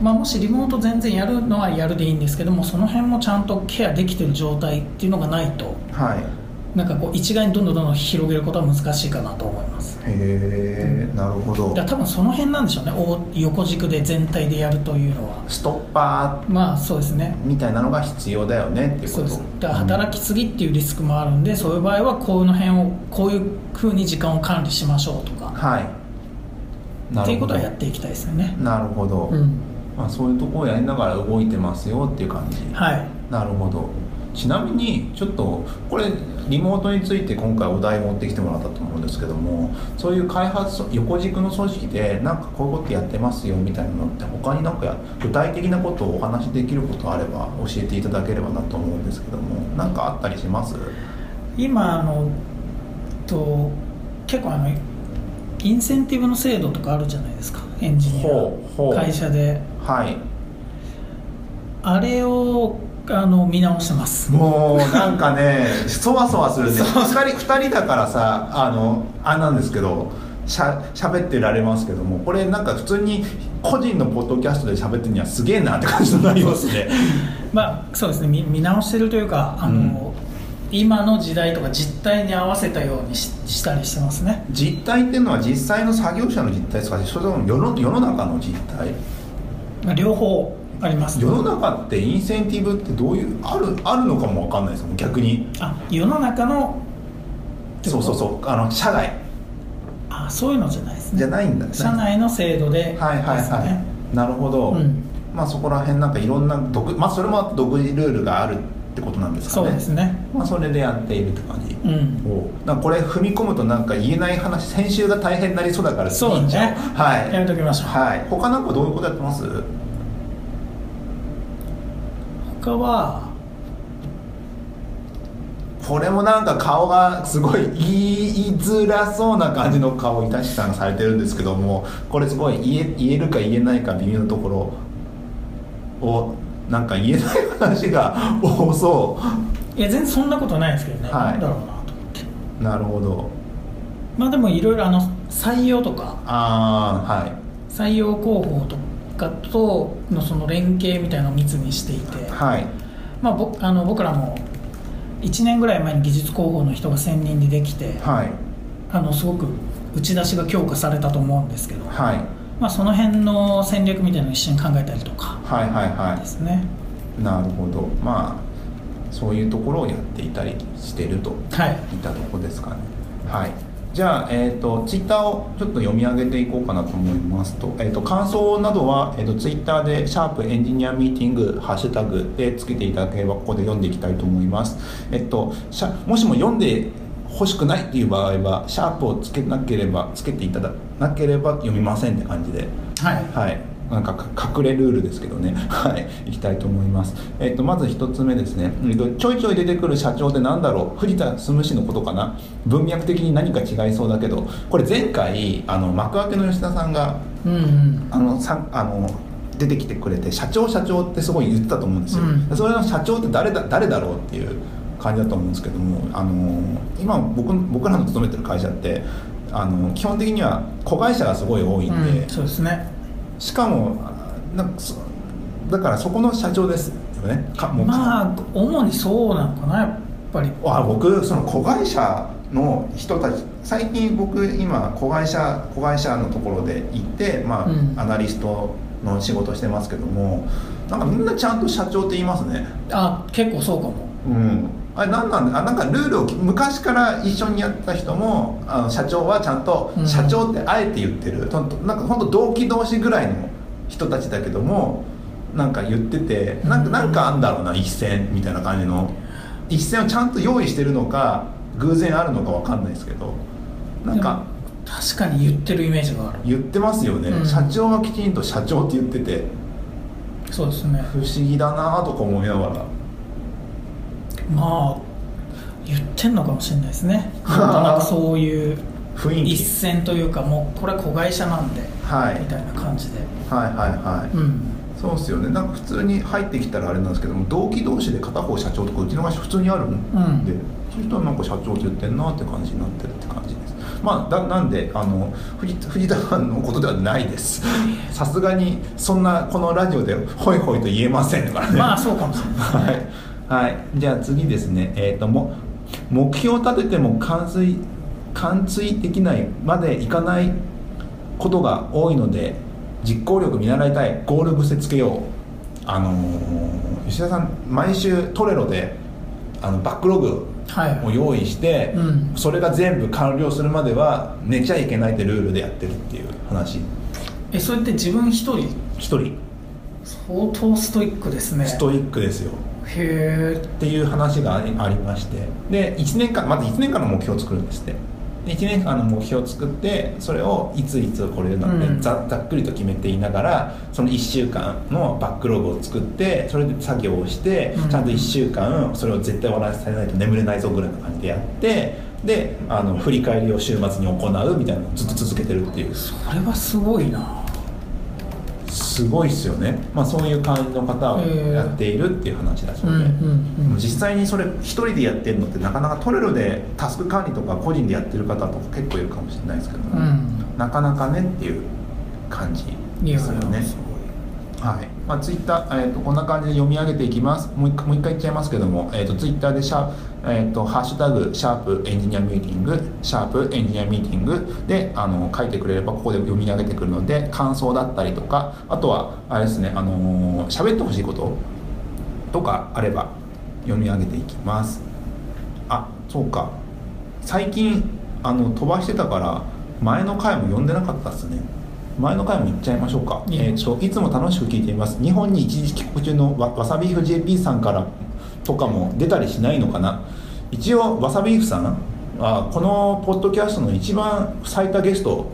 まあ、もしリモート全然やるのはやるでいいんですけどもその辺もちゃんとケアできてる状態っていうのがないとはい。なんかこう一概にどんどんどんどん広げることは難しいかなと思います。へえなるほど。多分その辺なんでしょうね。大横軸で全体でやるというのは。ストッパまあそうですね。ーみたいなのが必要だよねっていうこと。そうです。だから働きすぎっていうリスクもあるんで、そういう場合はこの辺をこういうふうに時間を管理しましょうとか。はい。なっていうことはやっていきたいですよね。なるほど、うんまあ、そういうところをやりながら動いてますよっていう感じ。はい。なるほど。ちなみにちょっとこれリモートについて今回お題持ってきてもらったと思うんですけどもそういう開発横軸の組織でなんかこういうことやってますよみたいなのって他になんかや具体的なことをお話しできることあれば教えていただければなと思うんですけども何かあったりします？今あのと結構あのインセンティブの制度とかあるじゃないですか。エンジニア会社ではい。あれをあの見直してます。もうなんかね *laughs* そわそわするね。2人二人だからさあのあれなんですけどしゃ喋ってられますけどもこれなんか普通に個人のポッドキャストで喋ってるにはすげえなって感じになりますね。まあそうですね。見見直してるというかあの、今の時代とか実態に合わせたようにししたりしてますね。実態っていうのは実際の作業者の実態ですかそれとも世の世の中の実態？まあ両方あります。世の中ってインセンティブってどういうあるあるのかもわかんないですもん逆に。あ世の中のそうそうそう。あの社外。あそういうのじゃないですね。じゃないんだ社内の制度で。はいはいはい。なるほど、うん。まあそこら辺なんかいろんな独まあそれも独自ルールがあるってことなんですかね。そうですね。まあそれでやっているって感じ、うん。おなんかこれ踏み込むとなんか言えない話先週が大変になりそうだからそういいんちゃねはい。やめときましょう。はい。他なんかどういうことやってます？他はこれもなんか顔がすごい言いづらそうな感じの顔をいたしさんがされてるんですけどもこれすごい言え言えるか言えないか微妙なところをなんか言えない話が *laughs* 多そいや全然そんなことないですけどね、はい。なんだろうなと思って。うなるほど。まあでもいろいろあの採用とか。ああはい。採用広報とかとのその連携みたいなのを密にしていて、はい。まあ、ぼあの僕らも1年ぐらい前に技術広報の人が専任でできて。はい。あのすごく打ち出しが強化されたと思うんですけど、はいまあ、その辺の戦略みたいなのを一緒に考えたりとかはいはいはですね。いなるほど。まあそういうところをやっていたりしてると。はい。いったところですかね。はい。じゃあ、えー、とツイッターをちょっと読み上げていこうかなと思いますと,、えー、と感想などは、えー、とツイッターで「シャープエンジニアミーティング」ハッシュタグでつけていただければここで読んでいきたいと思います、えっと、もしも読んで欲しくないっていう場合はシャープをつけなければつけていただなければ読みませんって感じで。はい。はい、なんかか隠れルールですけどね、*laughs* はい、いきたいと思います。えっと、まず一つ目ですね、えっと、ちょいちょい出てくる社長ってなんだろう、藤田進氏のことかな、文脈的に何か違いそうだけど、これ前回、あの幕開けの吉田さんが、うんうん。あの、さんあの。出てきてくれて社長社長ってすごい言ってたと思うんですよ、うん。それの社長って誰だ誰だろうっていう感じだと思うんですけどもあの今僕僕らの勤めてる会社ってあの基本的には子会社がすごい多いんで、うんそうですね。しかもなんかそだからそこの社長ですよね。かもう。まあ主にそうなのかなやっぱり。あ僕その子会社の人たち最近僕今子会社子会社のところで行って、まあうん。アナリストの仕事してますけどもなんかみんなちゃんと社長って言いますねあ結構そうかもうんあれなんなんだあなんかルールを昔から一緒にやった人もあの社長はちゃんとうん。社長ってあえて言ってる、とんとなんか本当同期同士ぐらいの人たちだけどもなんか言っててなんかなんかあんだろうな一線みたいな感じの。一線をちゃんと用意してるのか偶然あるのかわかんないですけどなんか確かに言ってるイメージがある。言ってますよね、うん。社長はきちんと社長って言ってて。そうですね。不思議だなとか思いながらまあ言ってんのかもしれないですね。なんとそういう *laughs* 雰囲一気線というかもうこれ子会社なんではい。みたいな感じで。はいはいはい、うん。そうっすよね。なんか普通に入ってきたらあれなんですけども同期同士で片方社長とかうちの会社普通にあるんで、ん。そういう人はなんか社長って言ってんなって感じになってるって感じです。まあだなんであの藤藤田さんのことではないです。さすがにそんなこのラジオでホイホイと言えませんからね。まあそうかもしれないはい、はい、じゃあ次ですね、えー、とも目標を立てても完遂完遂できないまでいかないことが多いので実行力見習いたい。ゴール癖つけよう。あのー吉田さん毎週トレロであのバックログはい。を用意して、うん。それが全部完了するまでは寝ちゃいけないってルールでやってるっていう話。えそれって自分一人？一人。相当ストイックですね。ストイックですよへえっていう話がありまして。で1年間まず1年間の目標を作るんですって。で1年間の目標を作ってそれをいついつこれなんで、うん。ざざっくりと決めていながらその1週間のバックログを作ってそれで作業をして、うん。ちゃんと1週間それを絶対終わらせないと眠れないぞぐらいの感じでやってであの振り返りを週末に行うみたいなのをずっと続けてるっていう。それはすごいなすごいっすよね、まあ、そういう感じの方をやっているっていう話だそうで。うんうんうん。実際にそれ一人でやってるのってなかなかトレロでタスク管理とか個人でやってる方とか結構いるかもしれないですけども、うん。なかなかねっていう感じですよね。すはい。まあ、ツイッター、えー、とこんな感じで読み上げていきます。もう一回もう一回言っちゃいますけども、えー、とツイッターでシャ,、えー、とハッシュタグシャープエンジニアミーティングシャープエンジニアミーティングであの書いてくれればここで読み上げてくるので感想だったりとかあとはあれですねあのー喋ってほしいこととかあれば読み上げていきます。あそうか。最近あの飛ばしてたから前の回も読んでなかったですね。前の回も言っちゃいましょうか、えー、といつも楽しく聞いています。日本に一時帰国中のわわさビーフ JP さんからとかも出たりしないのかな。一応わさビーフさんはこのポッドキャストの一番最多ゲスト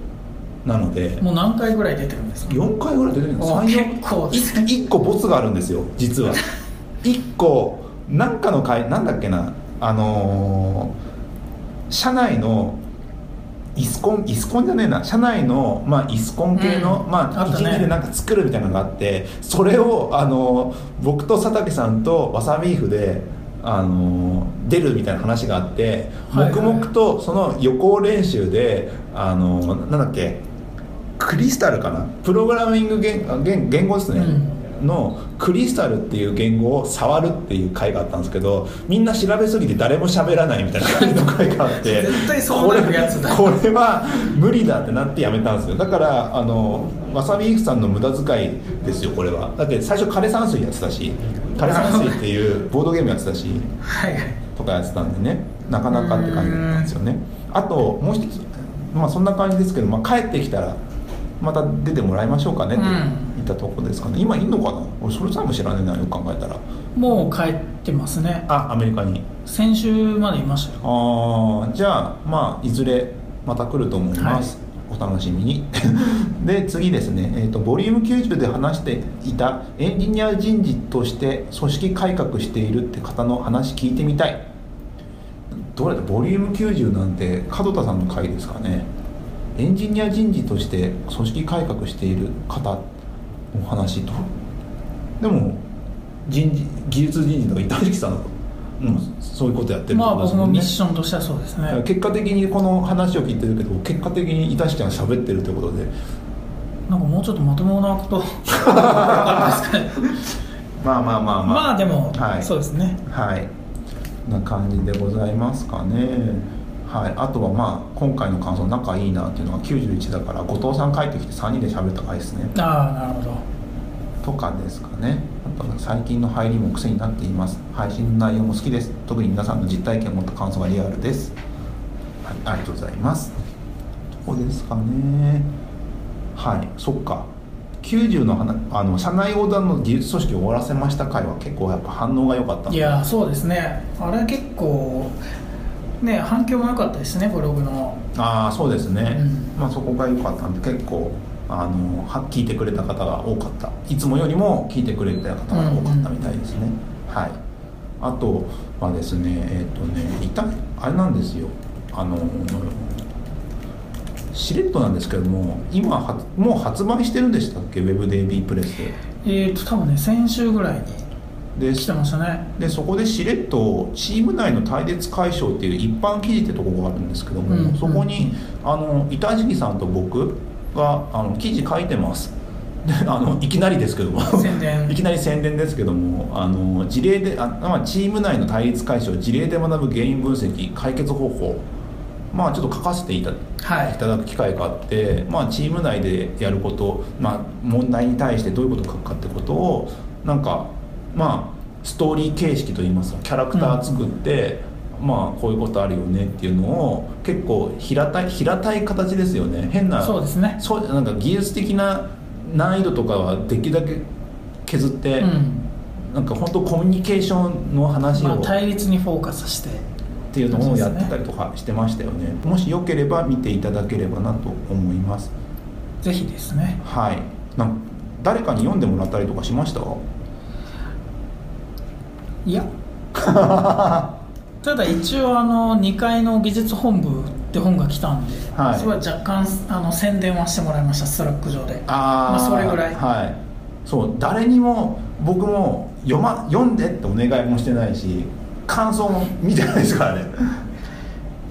なのでもう何回ぐらい出てるんですか？4回ぐらい出てるんですあ3 4結構ですね。1個ボツがあるんですよ実は。*laughs* 1個なんかの回なんだっけなあのー社内のイスコンイスコンじゃねえな。社内の、まあ、イスコン系の、うん。まあ、一あったね。日でなんか作るみたいなのがあってそれを、あのー僕と佐竹さんとわさビーフで、あのー出るみたいな話があって、黙々とその予行練習で、あのーなんだっけクリスタルかな。プログラミング言言言語ですね、うんのクリスタルっていう言語を触るっていう回があったんですけどみんな調べすぎて誰も喋らないみたいな感じの回があって絶対そうなるやつだ。これは無理だってなってやめたんですよ。だからあのわさびイフさんの無駄遣いですよこれは。だって最初枯山水やってたし枯山水っていうボードゲームやってたしはいはい。とかやってたんでね。なかなかって感じだったんですよね。あともう一つまあそんな感じですけど、まあ、帰ってきたらまた出てもらいましょうかねってう。ん。言ったところですかね、今いんのかな？俺それさえも知らねえなよく考えたら。もう帰ってますね。あアメリカに。先週までいましたよ。ああじゃあまあいずれまた来ると思います、お楽しみに。*laughs* で次ですね、えーとボリューム90で話していたエンジニア人事として組織改革しているって方の話聞いてみたい。どれだボリューム90なんて門田さんの回ですかね。エンジニア人事として組織改革している方の話と。でも人事技術人事とか板敷さんうん、そういうことやってるってまあ僕もミッションとしてはそうですね。結果的にこの話を聞いてるけど結果的に板敷ちゃんが喋ってるということで。なんかもうちょっとまともなこと *laughs* まあまあまあまあ。まあでも、はい。そうですね。はい。な感じでございますかねはい。あとはまあ今回の感想仲いいなっていうのが91だから後藤さん帰ってきて3人で喋った回ですね。ああなるほど。とかですかね。あと最近の入りも癖になっています。配信の内容も好きです。特に皆さんの実体験を持った感想がリアルです。はいありがとうございます。どこですかね。はいそっか。90の話あの社内横断の技術組織を終わらせました回は結構やっぱ反応が良かったいやそうですね。あれ結構ね反響も良かったですねブログの。ああそうですね、うん。まあそこが良かったんで結構あのは聞いてくれた方が多かった。いつもよりも聞いてくれた方が多かったみたいですね、はい。あとはですねえっ、とねいたあれなんですよ。あのしれっとなんですけども今はもう発売してるんでしたっけ？WebDB プレスでえーと多分ね先週ぐらいにで来てましたね。でそこでしれっとチーム内の対立解消っていう一般記事ってとこがあるんですけども、うんそこにあの板敷さんと僕があの記事書いてます。であのいきなりですけども。宣伝。*laughs* いきなり宣伝ですけどもあの事例であ、まあ、チーム内の対立解消事例で学ぶ原因分析解決方法。まあちょっと書かせていたはい。いただく機会があって、まあ、チーム内でやること、まあ、問題に対してどういうことを書くかってことをなんかまあストーリー形式といいますかキャラクター作って、まあこういうことあるよねっていうのを結構平たい平たい形ですよね。変なそうですね。そうなんか技術的な難易度とかはできるだけ削って、うん。なんか本当コミュニケーションの話を、まあ、対立にフォーカスして。っていうのをやってたりとかしてましたよね。もしよければ見ていただければなと思います。ぜひですね。はい。なん誰かに読んでもらったりとかしました？いや。*laughs* ただ一応あの2階の技術本部って本が来たんで、はい。それは若干あの宣伝はしてもらいました Slack 上で。あーまあそれぐらい。はい。そう誰にも僕も読,、ま、読んでってお願いもしてないし感想も見てないですからね。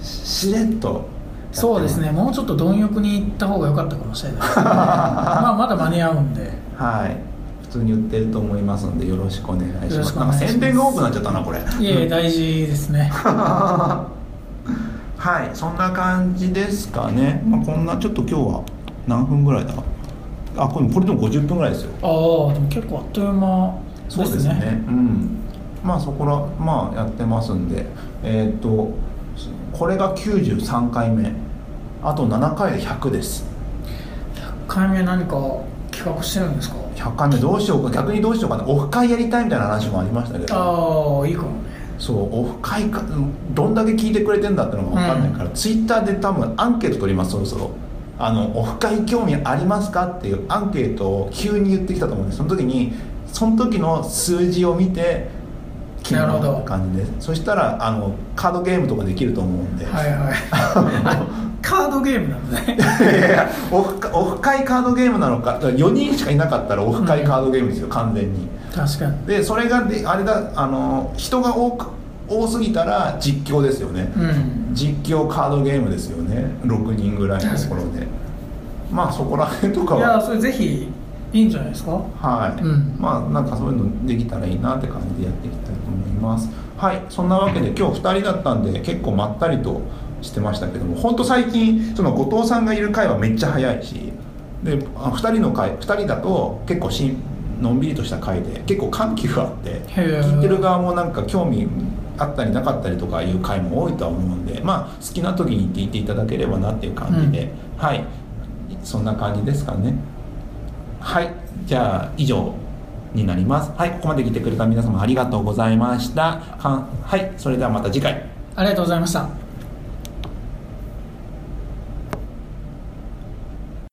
ししれっと。そうですね。もうちょっと貪欲に行った方が良かったかもしれないね。*laughs* まあまだ間に合うんで。はい。普通に言ってると思いますのでよろしくお願いします。なんか宣伝が多くなっちゃったなこれ。いえ大事ですね。*laughs* はいそんな感じですかね、まあ、こんなちょっと今日は何分ぐらいだ？あこれこれでも50分ぐらいですよ。ああでも結構あっという間そうですね。うん。まあそこらまあやってますんで。えーっとこれが93回目。あと7回で100です。100回目何か企画してるんですか？100回目どうしようか逆にどうしようかなオフ会やりたいみたいな話もありましたけど。ああいいかもね。そうオフ会かどんだけ聞いてくれてんだってのが分かんないから、ツイッターで多分アンケート取りますそろそろ。あのオフ会興味ありますかっていうアンケートを急に言ってきたと思うんです。その時にその時の数字を見て決める感じで。そしたらあのカードゲームとかできると思うんで、はいはい。*laughs* *laughs* *laughs* あカードゲームなんだね。オフオフ会カードゲームなのか。だから4人しかいなかったらオフ会カードゲームですよ、完全に。確かに。でそれがであれだあの人が多く多すぎたら実況ですよね、うん。実況カードゲームですよね。6人ぐらいのところで。まあそこら辺とかいやはそれぜひいいんじゃないですか？はい、うん。まあなんかそういうのできたらいいなって感じでやっていきたいと思います。はい。そんなわけで今日2人だったんで結構まったりとしてましたけども本当最近その後藤さんがいる回はめっちゃ早いしであ2人の回2人だと結構しんのんびりとした回で結構緩急があって聞いてる側もなんか興味あったりなかったりとかいう回も多いとは思うんでまあ好きな時に聞いていただければなっていう感じで、はい。そんな感じですかね。はい。じゃあ以上になります。はいここまで来てくれた皆様ありがとうございました。はい。それではまた次回。ありがとうございました